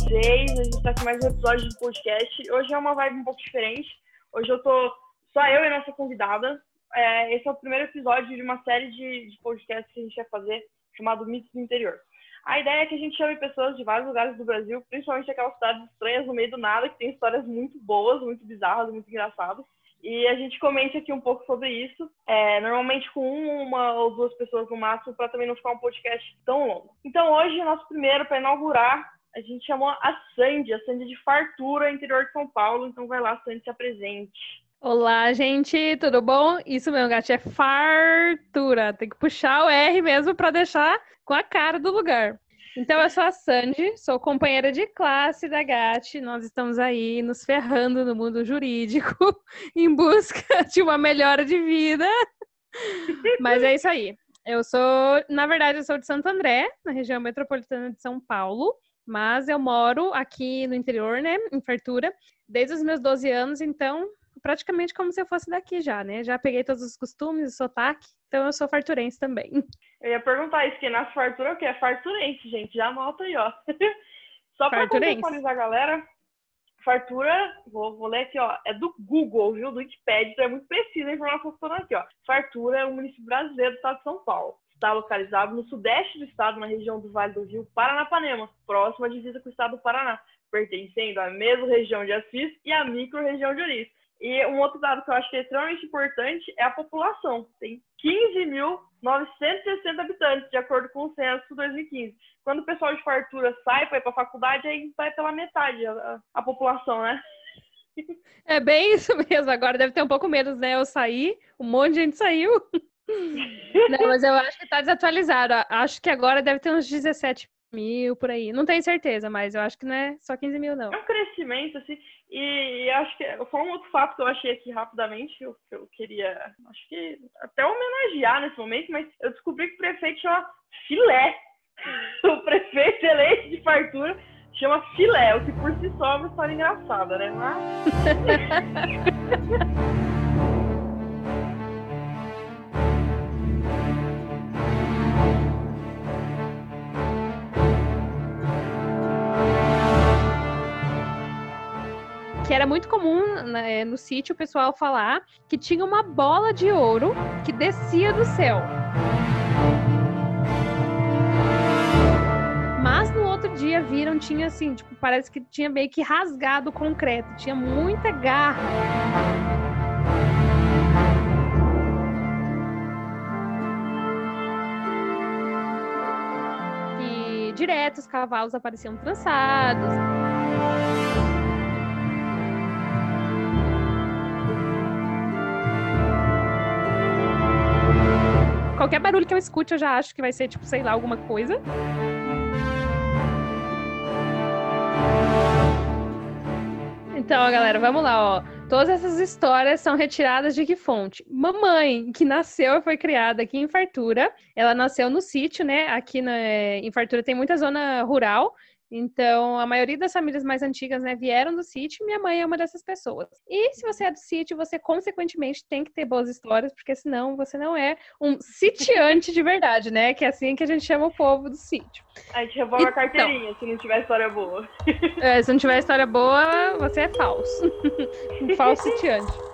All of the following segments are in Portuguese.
vocês? A gente tá aqui mais um episódio do podcast. Hoje é uma vibe um pouco diferente. Hoje eu tô só eu e nossa convidada. É, esse é o primeiro episódio de uma série de, de podcasts que a gente vai fazer, chamado Mitos do Interior. A ideia é que a gente chame pessoas de vários lugares do Brasil, principalmente aquelas cidades estranhas no meio do nada, que tem histórias muito boas, muito bizarras, muito engraçadas. E a gente comente aqui um pouco sobre isso, é, normalmente com uma ou duas pessoas no máximo, para também não ficar um podcast tão longo. Então hoje, nosso primeiro, para inaugurar, a gente chamou a Sandy, a Sandy de Fartura, interior de São Paulo. Então vai lá, Sandy, se apresente. Olá, gente, tudo bom? Isso mesmo, gato, é fartura. Tem que puxar o R mesmo para deixar com a cara do lugar. Então, eu sou a Sandy, sou companheira de classe da GAT. Nós estamos aí nos ferrando no mundo jurídico em busca de uma melhora de vida. Mas é isso aí. Eu sou, na verdade, eu sou de Santo André, na região metropolitana de São Paulo, mas eu moro aqui no interior, né, em Fartura, desde os meus 12 anos, então praticamente como se eu fosse daqui já, né? Já peguei todos os costumes, o sotaque, então eu sou farturense também. Eu ia perguntar isso, que nasce fartura é o quê? É farturense, gente. Já anota aí, ó. Só pra contextualizar a galera, fartura, vou, vou ler aqui, ó, é do Google, viu? Do Wikipedia, então é muito precisa a informação que eu tô aqui, ó. Fartura é um município brasileiro do estado de São Paulo. Está localizado no sudeste do estado, na região do Vale do Rio Paranapanema, próxima à divisa com o estado do Paraná, pertencendo à mesma região de Assis e à micro-região de Ouriço. E um outro dado que eu acho que é extremamente importante é a população. Tem 15.960 habitantes, de acordo com o censo 2015. Quando o pessoal de fartura sai para ir para a faculdade, aí vai pela metade a, a, população, né? É bem isso mesmo. Agora deve ter um pouco menos, né? Eu saí, um monte de gente saiu. Não, mas eu acho que está desatualizado. Acho que agora deve ter uns 17 mil por aí. Não tenho certeza, mas eu acho que não é só 15 mil, não. É um crescimento, assim. E, e acho que só um outro fato que eu achei aqui rapidamente, que eu, que eu queria, acho que até homenagear nesse momento, mas eu descobri que o prefeito chama Filé. O prefeito eleito de fartura chama Filé, o que por si só é uma história engraçada, né? Mas... era muito comum né, no sítio o pessoal falar que tinha uma bola de ouro que descia do céu. Mas no outro dia viram, tinha assim, tipo, parece que tinha meio que rasgado o concreto, tinha muita garra. E direto os cavalos apareciam trançados. Qualquer barulho que eu escute, eu já acho que vai ser, tipo, sei lá, alguma coisa. Então, galera, vamos lá, ó. Todas essas histórias são retiradas de que fonte? Mamãe, que nasceu e foi criada aqui em Fartura. Ela nasceu no sítio, né? Aqui na, em Fartura tem muita zona rural. Então, a maioria das famílias mais antigas, né, vieram do sítio, minha mãe é uma dessas pessoas. E se você é do sítio, você consequentemente tem que ter boas histórias, porque senão você não é um sitiante de verdade, né? Que é assim que a gente chama o povo do sítio. A gente revoga então, a carteirinha se não tiver história boa. É, se não tiver história boa, você é falso. um falso sitiante.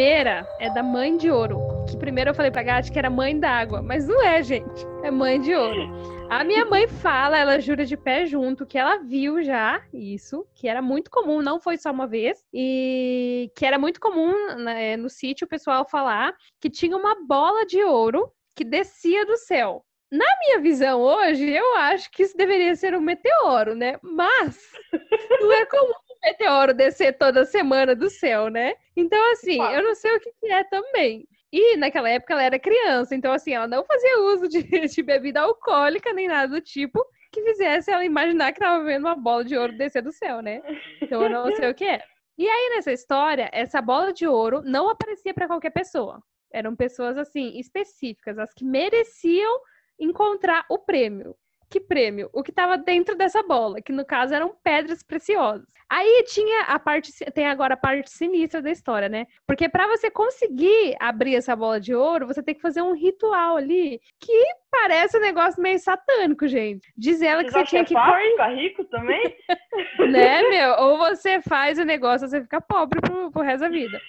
Primeira é da mãe de ouro. Que primeiro eu falei pra Gati que era mãe d'água, mas não é, gente. É mãe de ouro. A minha mãe fala, ela jura de pé junto, que ela viu já isso, que era muito comum, não foi só uma vez, e que era muito comum né, no sítio o pessoal falar que tinha uma bola de ouro que descia do céu. Na minha visão hoje, eu acho que isso deveria ser um meteoro, né? Mas não é comum meteoro descer toda semana do céu, né? Então, assim, eu não sei o que, é também. E naquela época ela era criança, então assim, ela não fazia uso de, de bebida alcoólica nem nada do tipo que fizesse ela imaginar que estava vendo uma bola de ouro descer do céu, né? Então eu não sei o que é. E aí nessa história, essa bola de ouro não aparecia para qualquer pessoa. Eram pessoas assim específicas, as que mereciam encontrar o prêmio. Que prêmio? O que estava dentro dessa bola, que no caso eram pedras preciosas. Aí tinha a parte, tem agora a parte sinistra da história, né? Porque para você conseguir abrir essa bola de ouro, você tem que fazer um ritual ali que parece um negócio meio satânico, gente. Diz ela que você tinha que, é ficar rico também? né, meu? Ou você faz o negócio, você fica pobre pro, pro resto da vida.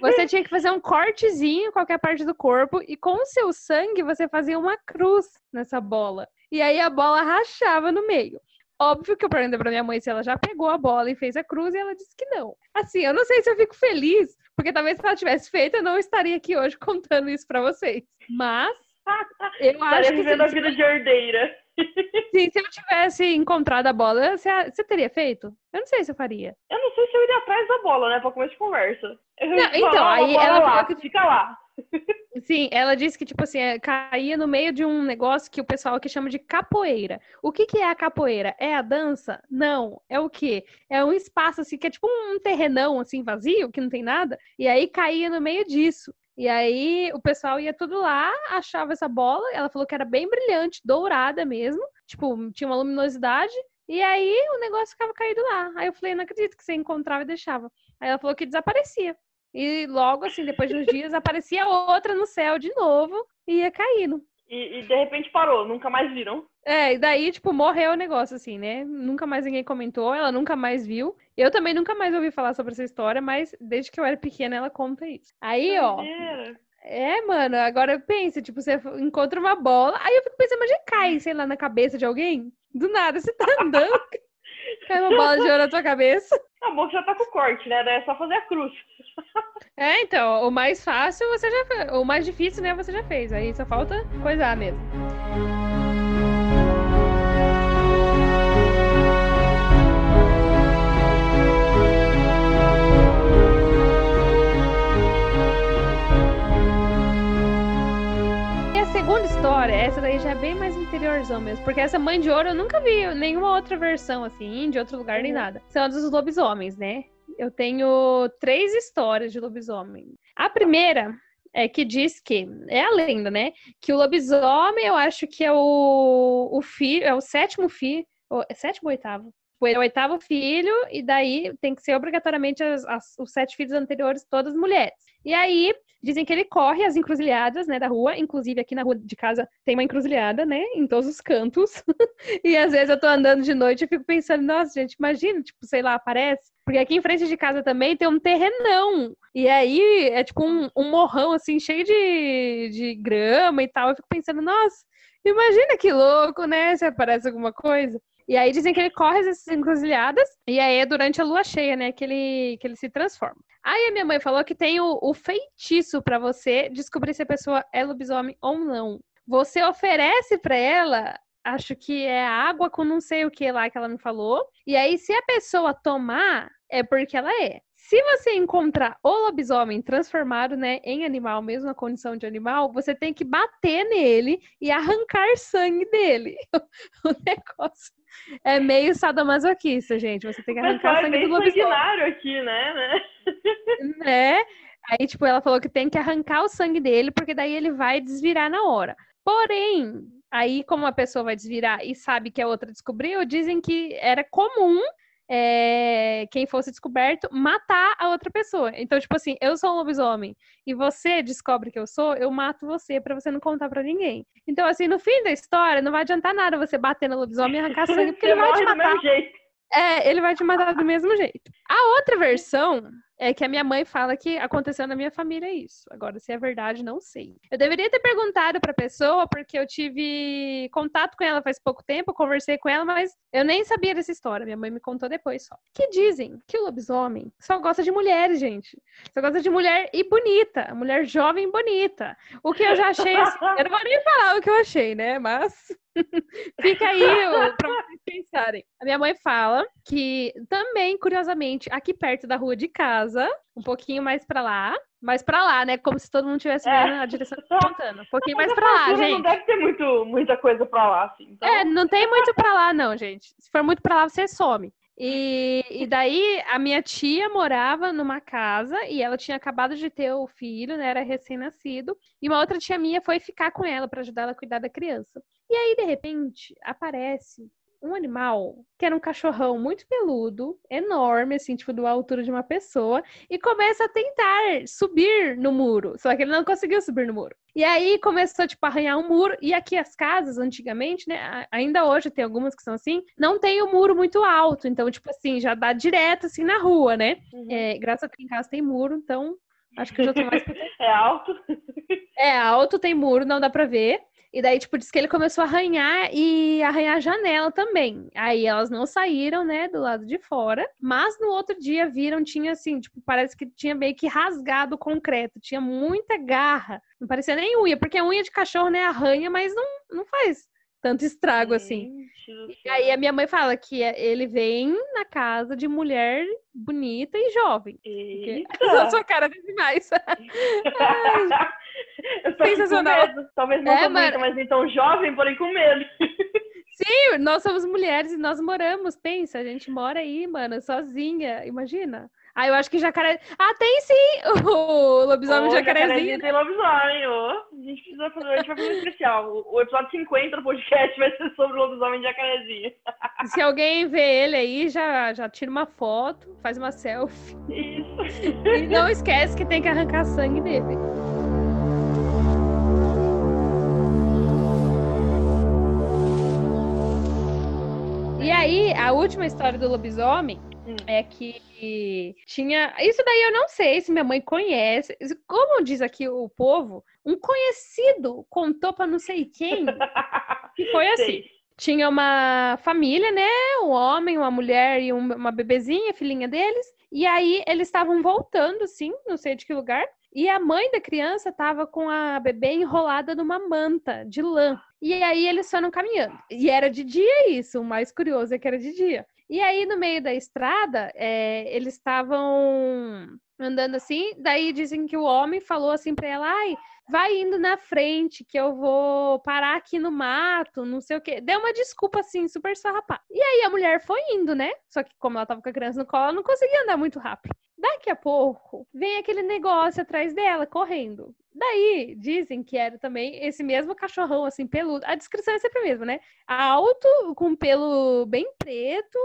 Você tinha que fazer um cortezinho em qualquer parte do corpo e com o seu sangue você fazia uma cruz nessa bola. E aí a bola rachava no meio. Óbvio que eu perguntei pra minha mãe se ela já pegou a bola e fez a cruz e ela disse que não. Assim, eu não sei se eu fico feliz, porque talvez se ela tivesse feito, eu não estaria aqui hoje contando isso para vocês. Mas eu acho que. vivendo a vida de herdeira. Sim, se eu tivesse encontrado a bola, você, você teria feito? Eu não sei se eu faria. Eu não sei se eu iria atrás da bola, né? Pra começar de conversa. Não, então, aí ela lá, que fica lá. Sim, ela disse que, tipo assim, é, caía no meio de um negócio que o pessoal aqui chama de capoeira. O que, que é a capoeira? É a dança? Não. É o quê? É um espaço, assim, que é tipo um terrenão, assim, vazio, que não tem nada. E aí caía no meio disso. E aí o pessoal ia tudo lá, achava essa bola. Ela falou que era bem brilhante, dourada mesmo. Tipo, tinha uma luminosidade. E aí o negócio ficava caído lá. Aí eu falei, não acredito que você encontrava e deixava. Aí ela falou que desaparecia. E logo, assim, depois de uns dias, aparecia outra no céu de novo e ia caindo. E, e, de repente parou, nunca mais viram. É, e daí, tipo, morreu o negócio, assim, né? Nunca mais ninguém comentou, ela nunca mais viu. Eu também nunca mais ouvi falar sobre essa história, mas desde que eu era pequena ela conta isso. Aí, ó. É, mano, agora pensa, tipo, você encontra uma bola, aí eu fico pensando, mas já cai, sei lá, na cabeça de alguém? Do nada, você tá andando, cai uma bola de ouro na tua cabeça. Tá bom que já tá com corte, né? Daí é só fazer a cruz. É, então, o mais fácil você já fez. O mais difícil, né, você já fez. Aí só falta coisar mesmo. História, essa daí já é bem mais interiorzão mesmo. Porque essa mãe de ouro eu nunca vi nenhuma outra versão, assim, de outro lugar nem uhum. nada. São dos lobisomens, né? eu tenho três histórias de lobisomem. A primeira é que diz que é a lenda, né? Que o lobisomem, eu acho que é o, o filho, é o sétimo filho, é sétimo ou oitavo? É o oitavo filho, e daí tem que ser obrigatoriamente as, as, os sete filhos anteriores, todas mulheres. E aí, dizem que ele corre as encruzilhadas, né, da rua, inclusive aqui na rua de casa tem uma encruzilhada, né, em todos os cantos. e às vezes eu tô andando de noite e fico pensando, nossa, gente, imagina, tipo, sei lá, aparece. Porque aqui em frente de casa também tem um terrenão. E aí é tipo um, um morrão, assim, cheio de, de grama e tal. Eu fico pensando, nossa, imagina que louco, né, se aparece alguma coisa. E aí dizem que ele corre essas encruzilhadas, e aí é durante a lua cheia, né, que ele, que ele se transforma. Aí a minha mãe falou que tem o, o feitiço para você descobrir se a pessoa é lobisomem ou não. Você oferece para ela, acho que é água com não sei o que lá que ela me falou. E aí, se a pessoa tomar, é porque ela é. Se você encontrar o lobisomem transformado, né, em animal, mesmo na condição de animal, você tem que bater nele e arrancar sangue dele. o negócio é meio sadomasoquista, gente. Você tem que arrancar Mas sangue é bem do lobisomem. aqui, né? né? né? Aí, tipo, ela falou que tem que arrancar o sangue dele, porque daí ele vai desvirar na hora. Porém, aí, como a pessoa vai desvirar e sabe que a outra descobriu, dizem que era comum é, quem fosse descoberto matar a outra pessoa. Então, tipo assim, eu sou um lobisomem e você descobre que eu sou, eu mato você para você não contar para ninguém. Então, assim, no fim da história, não vai adiantar nada você bater no lobisomem e arrancar sangue, porque ele vai te matar. É, ele vai te matar do mesmo jeito. A outra versão é que a minha mãe fala que aconteceu na minha família isso. Agora, se é verdade, não sei. Eu deveria ter perguntado pra pessoa, porque eu tive contato com ela faz pouco tempo, conversei com ela, mas eu nem sabia dessa história. Minha mãe me contou depois só. Que dizem que o lobisomem só gosta de mulheres, gente. Só gosta de mulher e bonita. Mulher jovem e bonita. O que eu já achei assim. Eu não vou nem falar o que eu achei, né? Mas. Fica aí para vocês pensarem. A minha mãe fala que também, curiosamente, aqui perto da rua de casa, um pouquinho mais para lá, mais para lá, né? Como se todo mundo tivesse é. vendo a direção contando. Um pouquinho mais para lá, gente. Não deve ter muito, muita coisa para lá, assim. Então... É, não tem muito para lá, não, gente. Se for muito para lá, você some. E, e daí a minha tia morava numa casa e ela tinha acabado de ter o filho, né? Era recém-nascido. E uma outra tia minha foi ficar com ela para ajudar ela a cuidar da criança. E aí, de repente, aparece um animal que era um cachorrão muito peludo, enorme, assim, tipo, da altura de uma pessoa, e começa a tentar subir no muro. Só que ele não conseguiu subir no muro. E aí começou, tipo, a arranhar um muro. E aqui as casas, antigamente, né? Ainda hoje tem algumas que são assim, não tem o um muro muito alto. Então, tipo assim, já dá direto assim na rua, né? Uhum. É, graças a que em casa tem muro, então acho que eu já tô mais. é alto? É alto, tem muro, não dá pra ver. E daí, tipo, disse que ele começou a arranhar e arranhar a janela também. Aí elas não saíram, né, do lado de fora. Mas no outro dia viram, tinha assim, tipo, parece que tinha meio que rasgado o concreto. Tinha muita garra. Não parecia nem unha, porque a unha de cachorro, né, arranha, mas não, não faz tanto estrago assim. E aí a minha mãe fala que ele vem na casa de mulher bonita e jovem. A sua cara é demais. Sensacional. Talvez não é, tão mas então jovem, porém com medo. Sim, nós somos mulheres e nós moramos. Pensa, a gente mora aí, mano, sozinha. Imagina. Ah, eu acho que jacaré. Ah, tem sim! O lobisomem oh, jacarezinho. Tem lobisomem, oh. A gente precisa fazer, a gente vai fazer um especial. O episódio 50 do podcast vai ser sobre o lobisomem jacarezinho. Se alguém vê ele aí, já, já tira uma foto, faz uma selfie. Isso. E não esquece que tem que arrancar sangue dele. E aí, a última história do lobisomem hum. é que tinha. Isso daí eu não sei se minha mãe conhece. Como diz aqui o povo, um conhecido contou para não sei quem que foi assim. Sei. Tinha uma família, né? Um homem, uma mulher e uma bebezinha, filhinha deles. E aí eles estavam voltando, sim, não sei de que lugar. E a mãe da criança estava com a bebê enrolada numa manta de lã. E aí eles foram caminhando. E era de dia isso, o mais curioso é que era de dia. E aí, no meio da estrada, é, eles estavam andando assim, daí dizem que o homem falou assim para ela, ai, vai indo na frente, que eu vou parar aqui no mato, não sei o quê. Deu uma desculpa assim, super sarrapá. E aí a mulher foi indo, né? Só que como ela tava com a criança no colo, ela não conseguia andar muito rápido. Daqui a pouco, vem aquele negócio atrás dela, correndo. Daí, dizem que era também esse mesmo cachorrão, assim, peludo. A descrição é sempre a mesma, né? Alto, com pelo bem preto,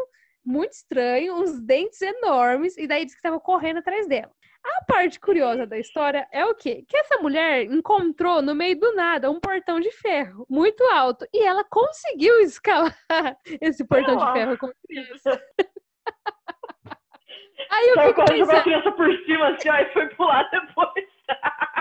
muito estranho, uns dentes enormes, e daí diz que estava correndo atrás dela. A parte curiosa da história é o quê? Que essa mulher encontrou no meio do nada um portão de ferro muito alto e ela conseguiu escalar esse portão de ferro com criança. Aí eu Saiu fico pensando... a criança por cima assim, ó, e foi pular depois.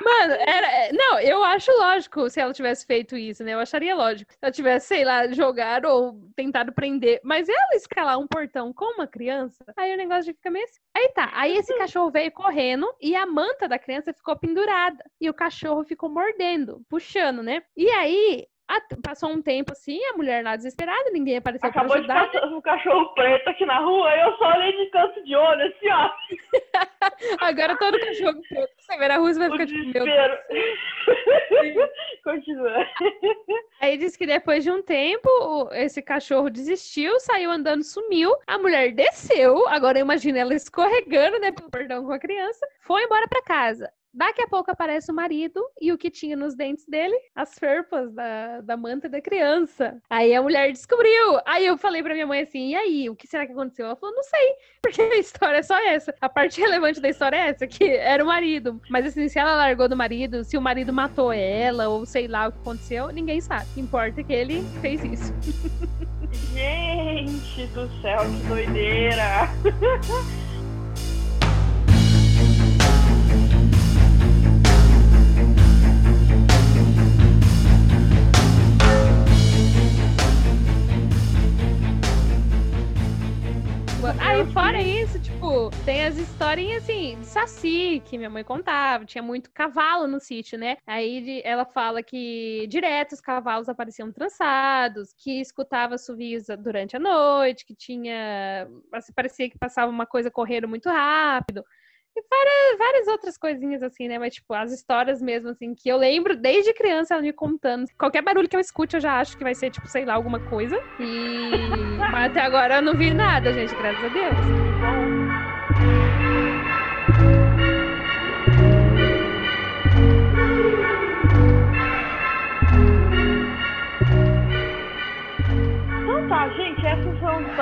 Mano, era. É, não, eu acho lógico se ela tivesse feito isso, né? Eu acharia lógico. Se ela tivesse, sei lá, jogado ou tentado prender. Mas ela escalar um portão com uma criança, aí o negócio já fica meio assim. Aí tá. Aí esse cachorro veio correndo e a manta da criança ficou pendurada. E o cachorro ficou mordendo, puxando, né? E aí Passou um tempo assim, a mulher lá desesperada, ninguém apareceu Acabou pra ajudar. Acabou de um cachorro preto aqui na rua, eu só olhei de canto de olho, assim, ó. Agora todo cachorro preto, você vê na rua, você vai ficar tipo, meu Continua. Aí diz que depois de um tempo, esse cachorro desistiu, saiu andando, sumiu. A mulher desceu, agora imagina ela escorregando, né, pelo perdão com a criança, foi embora para casa. Daqui a pouco aparece o marido e o que tinha nos dentes dele? As ferpas da, da manta da criança. Aí a mulher descobriu. Aí eu falei pra minha mãe assim: e aí, o que será que aconteceu? Ela falou: não sei, porque a história é só essa. A parte relevante da história é essa, que era o marido. Mas assim, se ela largou do marido, se o marido matou ela, ou sei lá o que aconteceu, ninguém sabe. Importa é que ele fez isso. Gente do céu, que doideira! tem as historinhas assim, de saci, que minha mãe contava, tinha muito cavalo no sítio, né? Aí ela fala que direto os cavalos apareciam trançados, que escutava assovios durante a noite, que tinha. Assim, parecia que passava uma coisa correndo muito rápido. E várias, várias outras coisinhas assim, né? Mas, tipo, as histórias mesmo, assim, que eu lembro desde criança ela me contando. Qualquer barulho que eu escute, eu já acho que vai ser, tipo, sei lá, alguma coisa. E. Mas até agora eu não vi nada, gente, graças a Deus.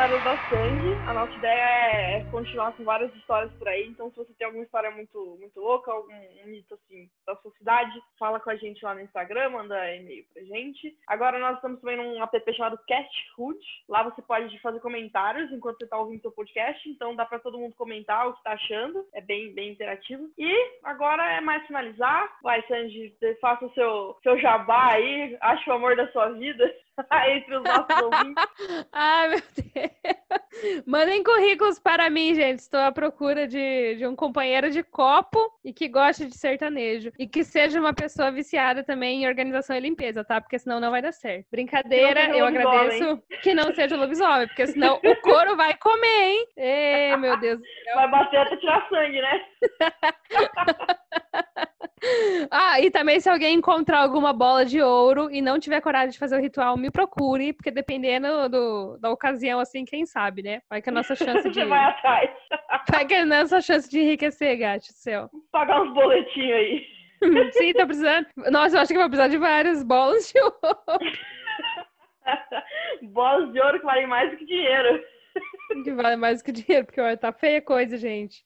Da. A nossa ideia é continuar com várias histórias por aí. Então, se você tem alguma história muito, muito louca, algum um mito assim da sua cidade, fala com a gente lá no Instagram, manda e-mail pra gente. Agora nós estamos também num app chamado Cast Hood. Lá você pode fazer comentários enquanto você tá ouvindo seu podcast. Então dá pra todo mundo comentar o que tá achando. É bem, bem interativo. E agora é mais finalizar. Vai, Sandy, faça o seu, seu jabá aí. Ache o amor da sua vida entre os nossos ouvintes. Ai, meu Deus. Mandem currículos para mim, gente. Estou à procura de, de um companheiro de copo e que goste de sertanejo. E que seja uma pessoa viciada também em organização e limpeza, tá? Porque senão não vai dar certo. Brincadeira, eu agradeço que não seja lobisomem, porque senão o couro vai comer, hein? Ei, meu Deus. Vai bater até tirar sangue, né? Ah, e também se alguém encontrar alguma bola de ouro e não tiver coragem de fazer o ritual, me procure, porque dependendo do, da ocasião, assim, quem sabe, né? Vai que a nossa chance de. Vai atrás. Vai que a nossa chance de enriquecer, gato céu. Pagar uns boletinhos aí. Sim, tá precisando. Nossa, eu acho que vai precisar de várias bolas de ouro. Bolas de ouro que valem mais do que dinheiro. Que vale mais do que dinheiro, porque olha, tá feia coisa, gente.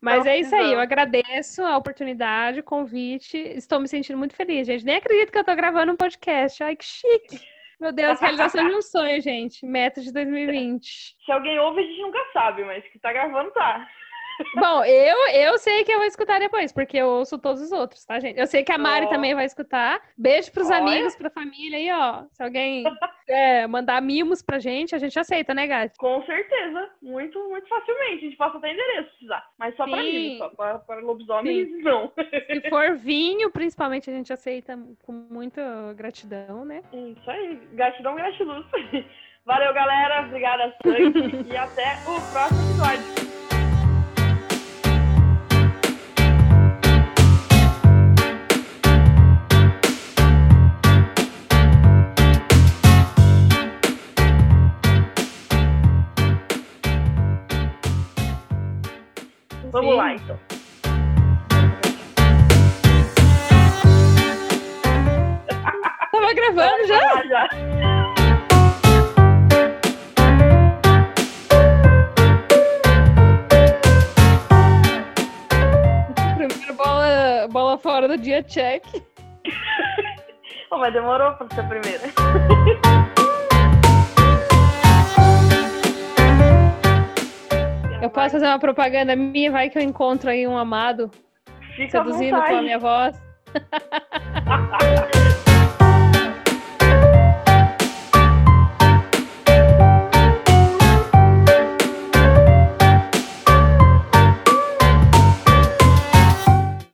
Mas Não, é isso aí, eu agradeço a oportunidade, o convite. Estou me sentindo muito feliz, gente. Nem acredito que eu tô gravando um podcast. Ai, que chique. Meu Deus, realização de um sonho, gente. Meta de 2020. Se alguém ouve, a gente nunca sabe, mas que tá gravando, tá. Bom, eu, eu sei que eu vou escutar depois, porque eu ouço todos os outros, tá, gente? Eu sei que a Mari Ó. também vai escutar. Beijo pros Olha. amigos, pra família aí, ó. Se alguém é, mandar mimos pra gente, a gente aceita, né, Gati? Com certeza. Muito, muito facilmente. A gente passa até endereço se precisar. Mas só pra Sim. mim, só para, para lobisomens, não. Se for vinho, principalmente, a gente aceita com muita gratidão, né? Isso aí. Gratidão, gratiluz. Valeu, galera. Obrigada, Sandy. e até o próximo episódio. Vamos Sim. lá, então. Tava gravando já? Já, já. Primeiro bola, bola fora do dia check. Oh, mas demorou pra ser a primeira. Eu posso fazer uma propaganda minha, vai que eu encontro aí um amado Fica seduzindo com a minha voz.